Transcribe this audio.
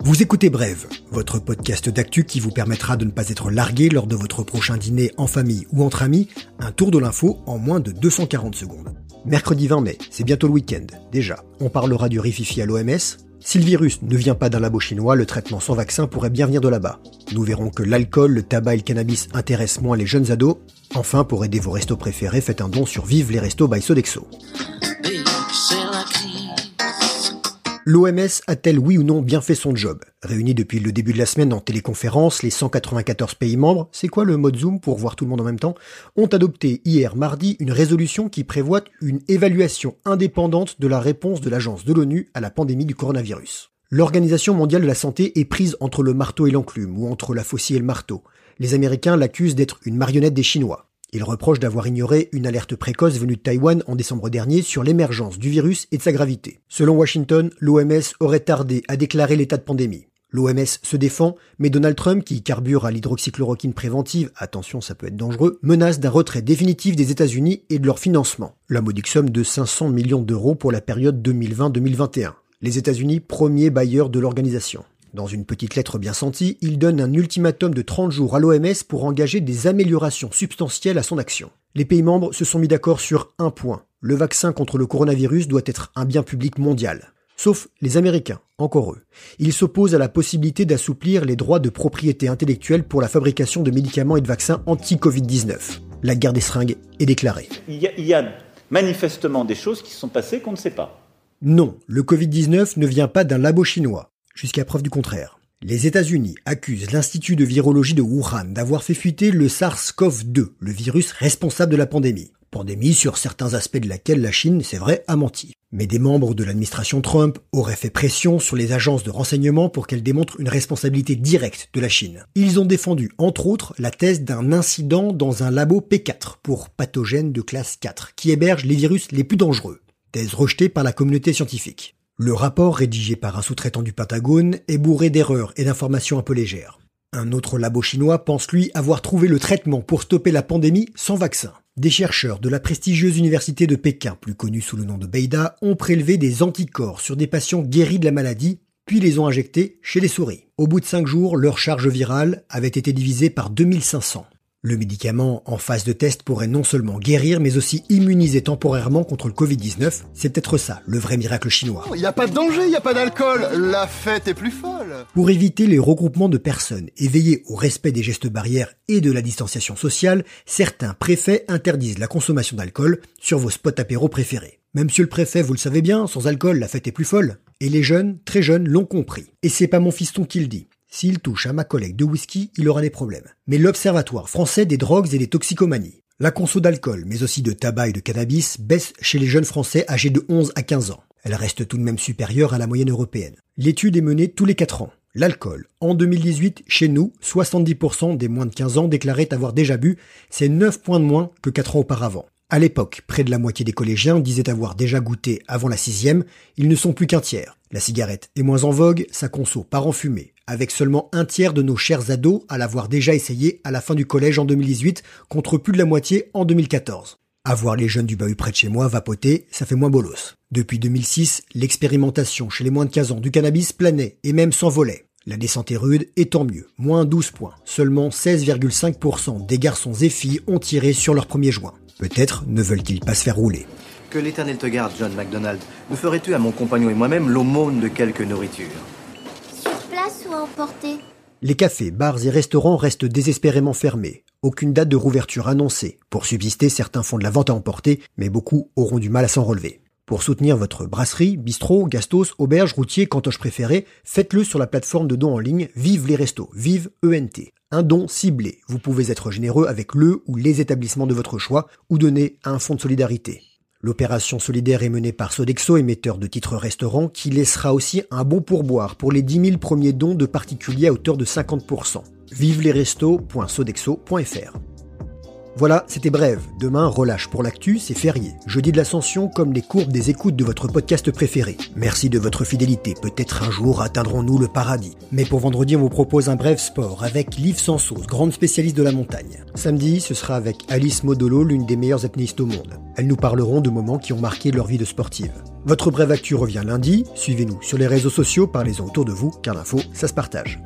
Vous écoutez Brève, votre podcast d'actu qui vous permettra de ne pas être largué lors de votre prochain dîner en famille ou entre amis, un tour de l'info en moins de 240 secondes. Mercredi 20 mai, c'est bientôt le week-end, déjà. On parlera du rififi à l'OMS. Si le virus ne vient pas d'un labo chinois, le traitement sans vaccin pourrait bien venir de là-bas. Nous verrons que l'alcool, le tabac et le cannabis intéressent moins les jeunes ados. Enfin, pour aider vos restos préférés, faites un don sur Vive les Restos by Sodexo. L'OMS a-t-elle oui ou non bien fait son job? Réunis depuis le début de la semaine en téléconférence, les 194 pays membres, c'est quoi le mode Zoom pour voir tout le monde en même temps, ont adopté hier mardi une résolution qui prévoit une évaluation indépendante de la réponse de l'agence de l'ONU à la pandémie du coronavirus. L'Organisation mondiale de la santé est prise entre le marteau et l'enclume, ou entre la faucille et le marteau. Les Américains l'accusent d'être une marionnette des Chinois. Il reproche d'avoir ignoré une alerte précoce venue de Taïwan en décembre dernier sur l'émergence du virus et de sa gravité. Selon Washington, l'OMS aurait tardé à déclarer l'état de pandémie. L'OMS se défend, mais Donald Trump, qui carbure à l'hydroxychloroquine préventive, attention ça peut être dangereux, menace d'un retrait définitif des États-Unis et de leur financement. La modique somme de 500 millions d'euros pour la période 2020-2021. Les États-Unis, premier bailleur de l'organisation. Dans une petite lettre bien sentie, il donne un ultimatum de 30 jours à l'OMS pour engager des améliorations substantielles à son action. Les pays membres se sont mis d'accord sur un point. Le vaccin contre le coronavirus doit être un bien public mondial. Sauf les Américains, encore eux. Ils s'opposent à la possibilité d'assouplir les droits de propriété intellectuelle pour la fabrication de médicaments et de vaccins anti-Covid-19. La guerre des seringues est déclarée. Il y, a, il y a manifestement des choses qui se sont passées qu'on ne sait pas. Non, le Covid-19 ne vient pas d'un labo chinois jusqu'à preuve du contraire. Les États-Unis accusent l'Institut de virologie de Wuhan d'avoir fait fuiter le SARS-CoV-2, le virus responsable de la pandémie. Pandémie sur certains aspects de laquelle la Chine, c'est vrai, a menti. Mais des membres de l'administration Trump auraient fait pression sur les agences de renseignement pour qu'elles démontrent une responsabilité directe de la Chine. Ils ont défendu, entre autres, la thèse d'un incident dans un labo P4 pour pathogènes de classe 4, qui héberge les virus les plus dangereux. Thèse rejetée par la communauté scientifique. Le rapport rédigé par un sous-traitant du Pentagone est bourré d'erreurs et d'informations un peu légères. Un autre labo chinois pense lui avoir trouvé le traitement pour stopper la pandémie sans vaccin. Des chercheurs de la prestigieuse université de Pékin, plus connue sous le nom de Beida, ont prélevé des anticorps sur des patients guéris de la maladie, puis les ont injectés chez les souris. Au bout de 5 jours, leur charge virale avait été divisée par 2500. Le médicament en phase de test pourrait non seulement guérir, mais aussi immuniser temporairement contre le Covid-19. C'est peut-être ça, le vrai miracle chinois. Il n'y a pas de danger, il n'y a pas d'alcool. La fête est plus folle. Pour éviter les regroupements de personnes et veiller au respect des gestes barrières et de la distanciation sociale, certains préfets interdisent la consommation d'alcool sur vos spots apéro préférés. Même monsieur le préfet, vous le savez bien, sans alcool, la fête est plus folle. Et les jeunes, très jeunes, l'ont compris. Et c'est pas mon fiston qui le dit. S'il touche à ma collègue de whisky, il aura des problèmes. Mais l'Observatoire français des drogues et des toxicomanies, la conso d'alcool, mais aussi de tabac et de cannabis, baisse chez les jeunes Français âgés de 11 à 15 ans. Elle reste tout de même supérieure à la moyenne européenne. L'étude est menée tous les 4 ans. L'alcool. En 2018, chez nous, 70% des moins de 15 ans déclaraient avoir déjà bu, c'est 9 points de moins que 4 ans auparavant. À l'époque, près de la moitié des collégiens disaient avoir déjà goûté avant la sixième, ils ne sont plus qu'un tiers. La cigarette est moins en vogue, sa conso part en fumée, avec seulement un tiers de nos chers ados à l'avoir déjà essayé à la fin du collège en 2018, contre plus de la moitié en 2014. Avoir les jeunes du bahut près de chez moi vapoter, ça fait moins bolos. Depuis 2006, l'expérimentation chez les moins de 15 ans du cannabis planait et même s'envolait. La descente est rude et tant mieux, moins 12 points. Seulement 16,5% des garçons et filles ont tiré sur leur premier joint. Peut-être ne veulent-ils pas se faire rouler. Que l'éternel te garde, John MacDonald. Me ferais-tu à mon compagnon et moi-même l'aumône de quelque nourriture? Les cafés, bars et restaurants restent désespérément fermés. Aucune date de rouverture annoncée. Pour subsister, certains font de la vente à emporter, mais beaucoup auront du mal à s'en relever. Pour soutenir votre brasserie, bistrot, gastos, auberge, routier, cantoche préféré, faites-le sur la plateforme de dons en ligne Vive les Restos, Vive ENT. Un don ciblé. Vous pouvez être généreux avec le ou les établissements de votre choix ou donner à un fonds de solidarité. L'opération solidaire est menée par Sodexo, émetteur de titres restaurants, qui laissera aussi un bon pourboire pour les 10 000 premiers dons de particuliers à hauteur de 50%. Vive les restos.sodexo.fr Voilà, c'était bref. Demain, relâche pour l'actu, c'est férié. Jeudi de l'ascension, comme les courbes des écoutes de votre podcast préféré. Merci de votre fidélité. Peut-être un jour atteindrons-nous le paradis. Mais pour vendredi, on vous propose un bref sport avec Liv Sansos, grande spécialiste de la montagne. Samedi, ce sera avec Alice Modolo, l'une des meilleures apnéistes au monde. Elles nous parleront de moments qui ont marqué leur vie de sportive. Votre brève actu revient lundi. Suivez-nous sur les réseaux sociaux, parlez-en autour de vous, car l'info, ça se partage.